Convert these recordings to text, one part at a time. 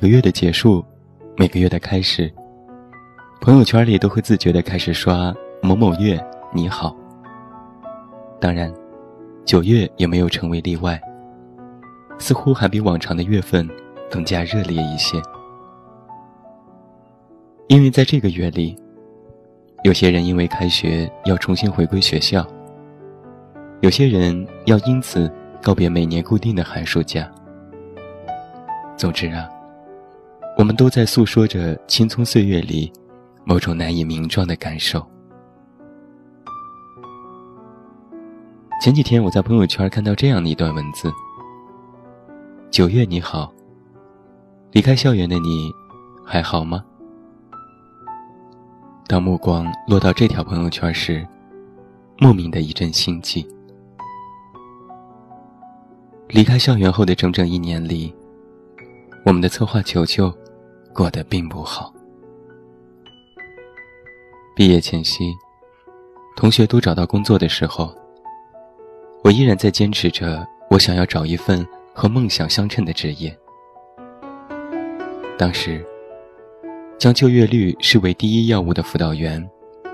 每个月的结束，每个月的开始，朋友圈里都会自觉的开始刷某某月你好。当然，九月也没有成为例外，似乎还比往常的月份更加热烈一些。因为在这个月里，有些人因为开学要重新回归学校，有些人要因此告别每年固定的寒暑假。总之啊。我们都在诉说着青葱岁月里某种难以名状的感受。前几天我在朋友圈看到这样的一段文字：“九月你好，离开校园的你还好吗？”当目光落到这条朋友圈时，莫名的一阵心悸。离开校园后的整整一年里，我们的策划球球。过得并不好。毕业前夕，同学都找到工作的时候，我依然在坚持着我想要找一份和梦想相称的职业。当时，将就业率视为第一要务的辅导员，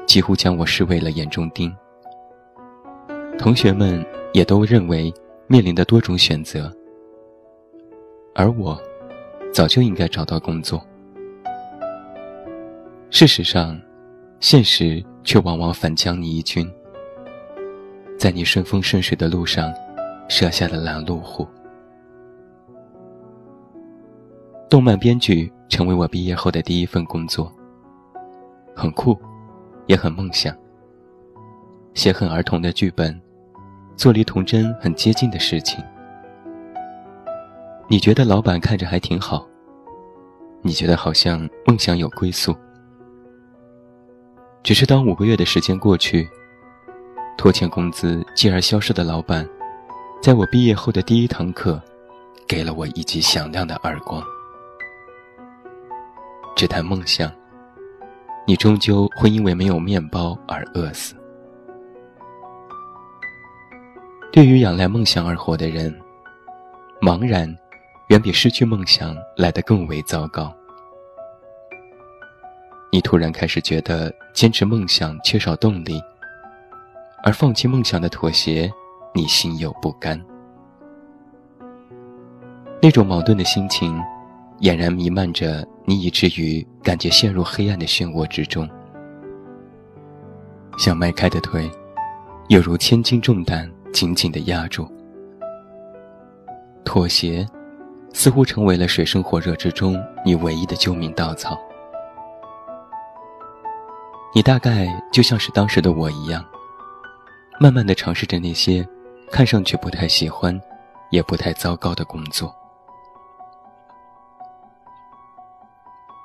几乎将我视为了眼中钉。同学们也都认为面临的多种选择，而我，早就应该找到工作。事实上，现实却往往反将你一军，在你顺风顺水的路上，设下了拦路虎。动漫编剧成为我毕业后的第一份工作，很酷，也很梦想。写很儿童的剧本，做离童真很接近的事情。你觉得老板看着还挺好，你觉得好像梦想有归宿。只是当五个月的时间过去，拖欠工资继而消失的老板，在我毕业后的第一堂课，给了我一记响亮的耳光。只谈梦想，你终究会因为没有面包而饿死。对于仰赖梦想而活的人，茫然，远比失去梦想来得更为糟糕。你突然开始觉得坚持梦想缺少动力，而放弃梦想的妥协，你心有不甘。那种矛盾的心情，俨然弥漫着你，以至于感觉陷入黑暗的漩涡之中。想迈开的腿，犹如千斤重担紧紧的压住。妥协，似乎成为了水深火热之中你唯一的救命稻草。你大概就像是当时的我一样，慢慢的尝试着那些看上去不太喜欢，也不太糟糕的工作。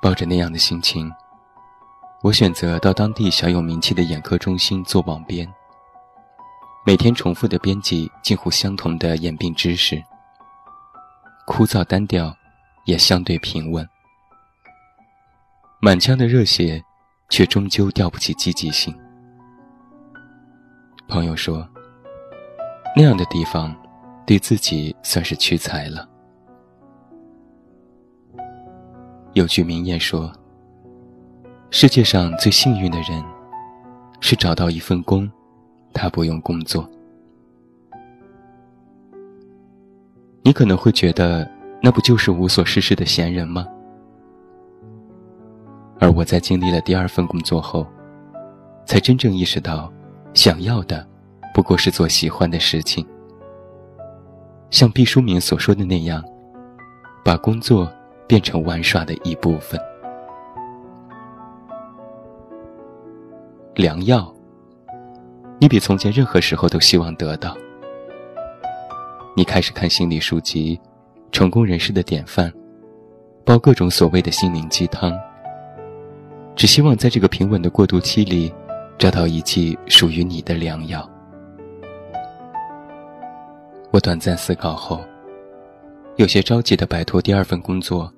抱着那样的心情，我选择到当地小有名气的眼科中心做网编，每天重复的编辑近乎相同的眼病知识，枯燥单调，也相对平稳，满腔的热血。却终究吊不起积极性。朋友说：“那样的地方，对自己算是屈才了。”有句名言说：“世界上最幸运的人，是找到一份工，他不用工作。”你可能会觉得，那不就是无所事事的闲人吗？而我在经历了第二份工作后，才真正意识到，想要的不过是做喜欢的事情。像毕淑敏所说的那样，把工作变成玩耍的一部分。良药，你比从前任何时候都希望得到。你开始看心理书籍，成功人士的典范，煲各种所谓的心灵鸡汤。只希望在这个平稳的过渡期里，找到一剂属于你的良药。我短暂思考后，有些着急的摆脱第二份工作，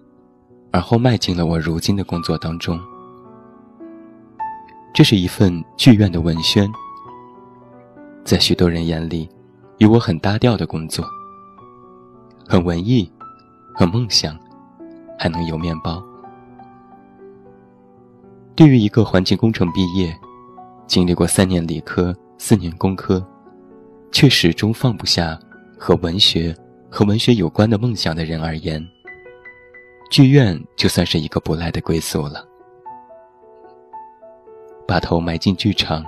而后迈进了我如今的工作当中。这是一份剧院的文宣，在许多人眼里，与我很搭调的工作，很文艺，很梦想，还能有面包。对于一个环境工程毕业，经历过三年理科、四年工科，却始终放不下和文学和文学有关的梦想的人而言，剧院就算是一个不赖的归宿了。把头埋进剧场，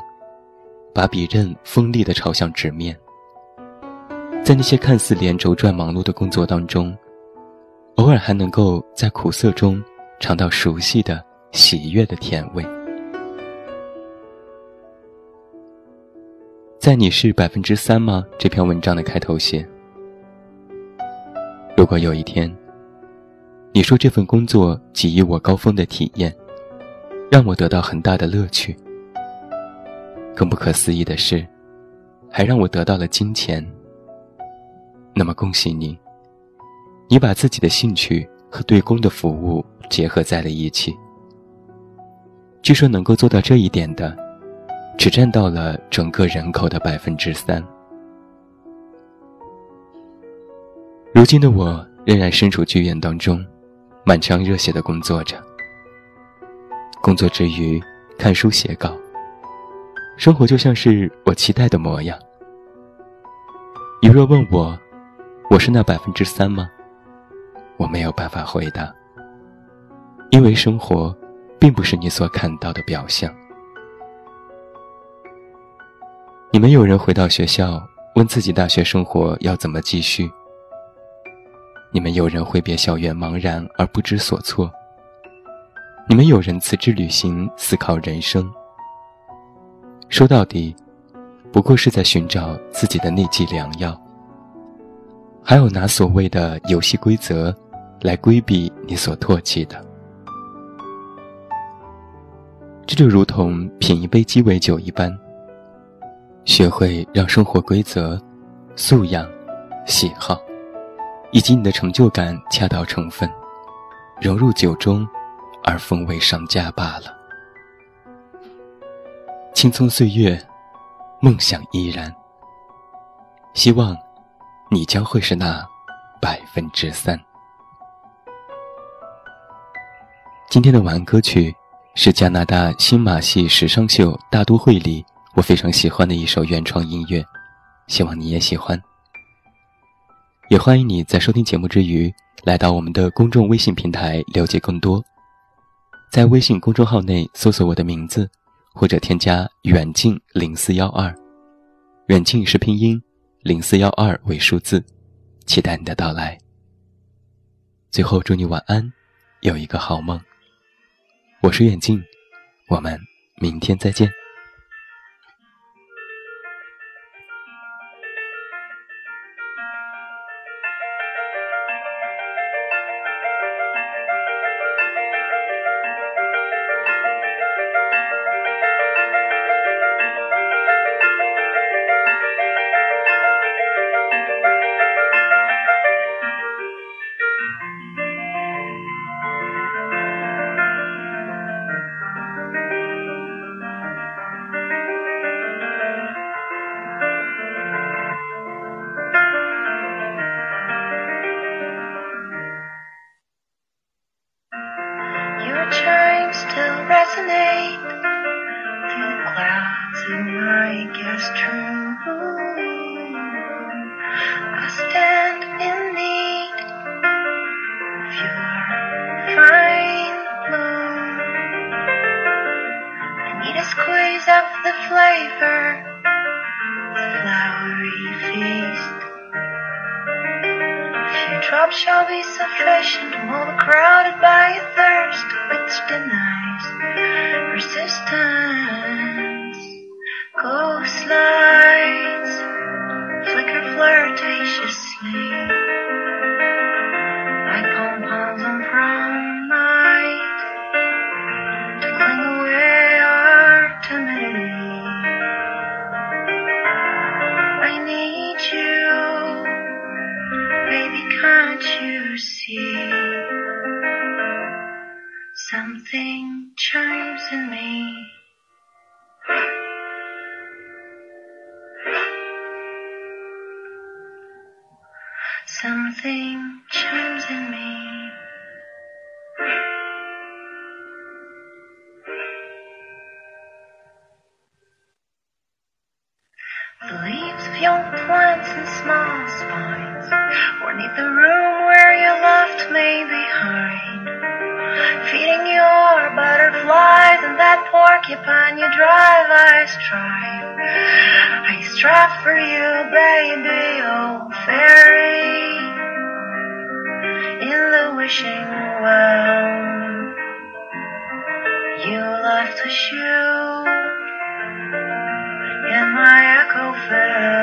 把笔刃锋利地朝向纸面，在那些看似连轴转忙碌的工作当中，偶尔还能够在苦涩中尝到熟悉的喜悦的甜味。在你是百分之三吗？这篇文章的开头写：如果有一天，你说这份工作给予我高峰的体验，让我得到很大的乐趣，更不可思议的是，还让我得到了金钱。那么恭喜你，你把自己的兴趣和对公的服务结合在了一起。据说能够做到这一点的。只占到了整个人口的百分之三。如今的我仍然身处剧院当中，满腔热血的工作着。工作之余，看书写稿，生活就像是我期待的模样。你若问我，我是那百分之三吗？我没有办法回答，因为生活，并不是你所看到的表象。你们有人回到学校问自己大学生活要怎么继续？你们有人挥别校园茫然而不知所措？你们有人辞职旅行思考人生？说到底，不过是在寻找自己的那剂良药。还有拿所谓的游戏规则来规避你所唾弃的，这就如同品一杯鸡尾酒一般。学会让生活规则、素养、喜好，以及你的成就感恰到成分，融入酒中，而风味上佳罢了。青葱岁月，梦想依然。希望，你将会是那百分之三。今天的晚安歌曲，是加拿大新马戏时尚秀大都会里。我非常喜欢的一首原创音乐，希望你也喜欢。也欢迎你在收听节目之余，来到我们的公众微信平台了解更多。在微信公众号内搜索我的名字，或者添加“远近零四幺二”，远近是拼音，零四幺二为数字，期待你的到来。最后祝你晚安，有一个好梦。我是远近，我们明天再见。to resonate through clouds and I guess true. I stand in need of your fine bloom. I need a squeeze of the flavor. Drops shall be sufficient, overcrowded by a thirst which denies resistance. Ghost lights flicker flirtatiously like pom poms on prom night to cling away our timidity. I need see something chimes in me. Something chimes in me. The leaves of young plants and small spines ornate the room you left me behind. Feeding your butterflies and that porcupine you drive, I strive. I strive for you, baby, oh fairy, in the wishing well. You left a shoe in my echo-filled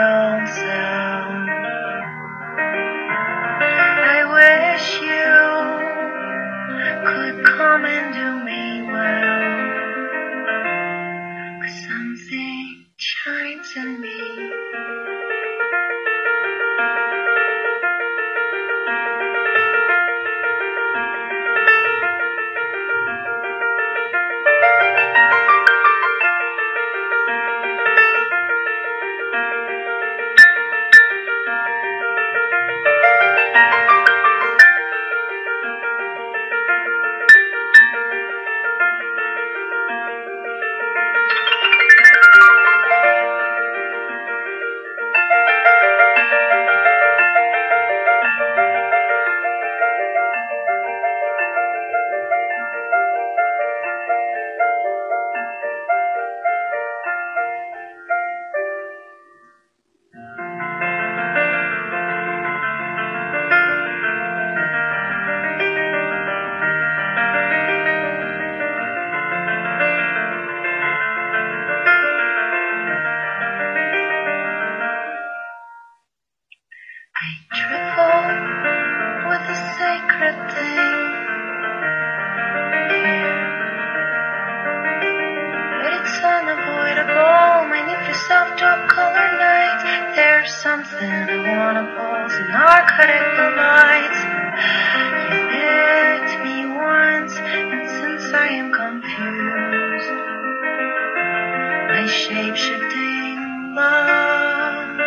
my shape shifting love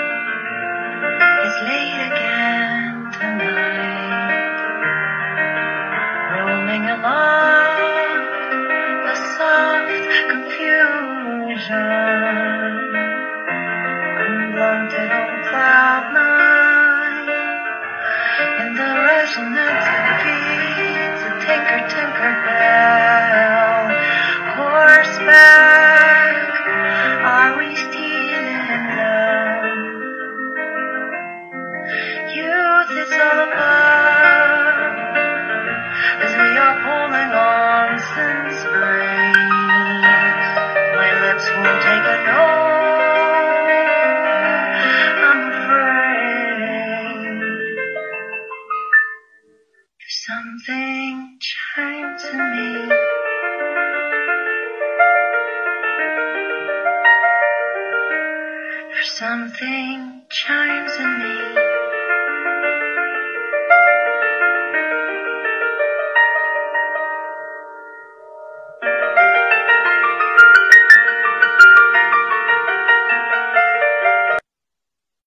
late again tonight. Roaming along the soft confusion. something chimes in me. There's something chimes in me.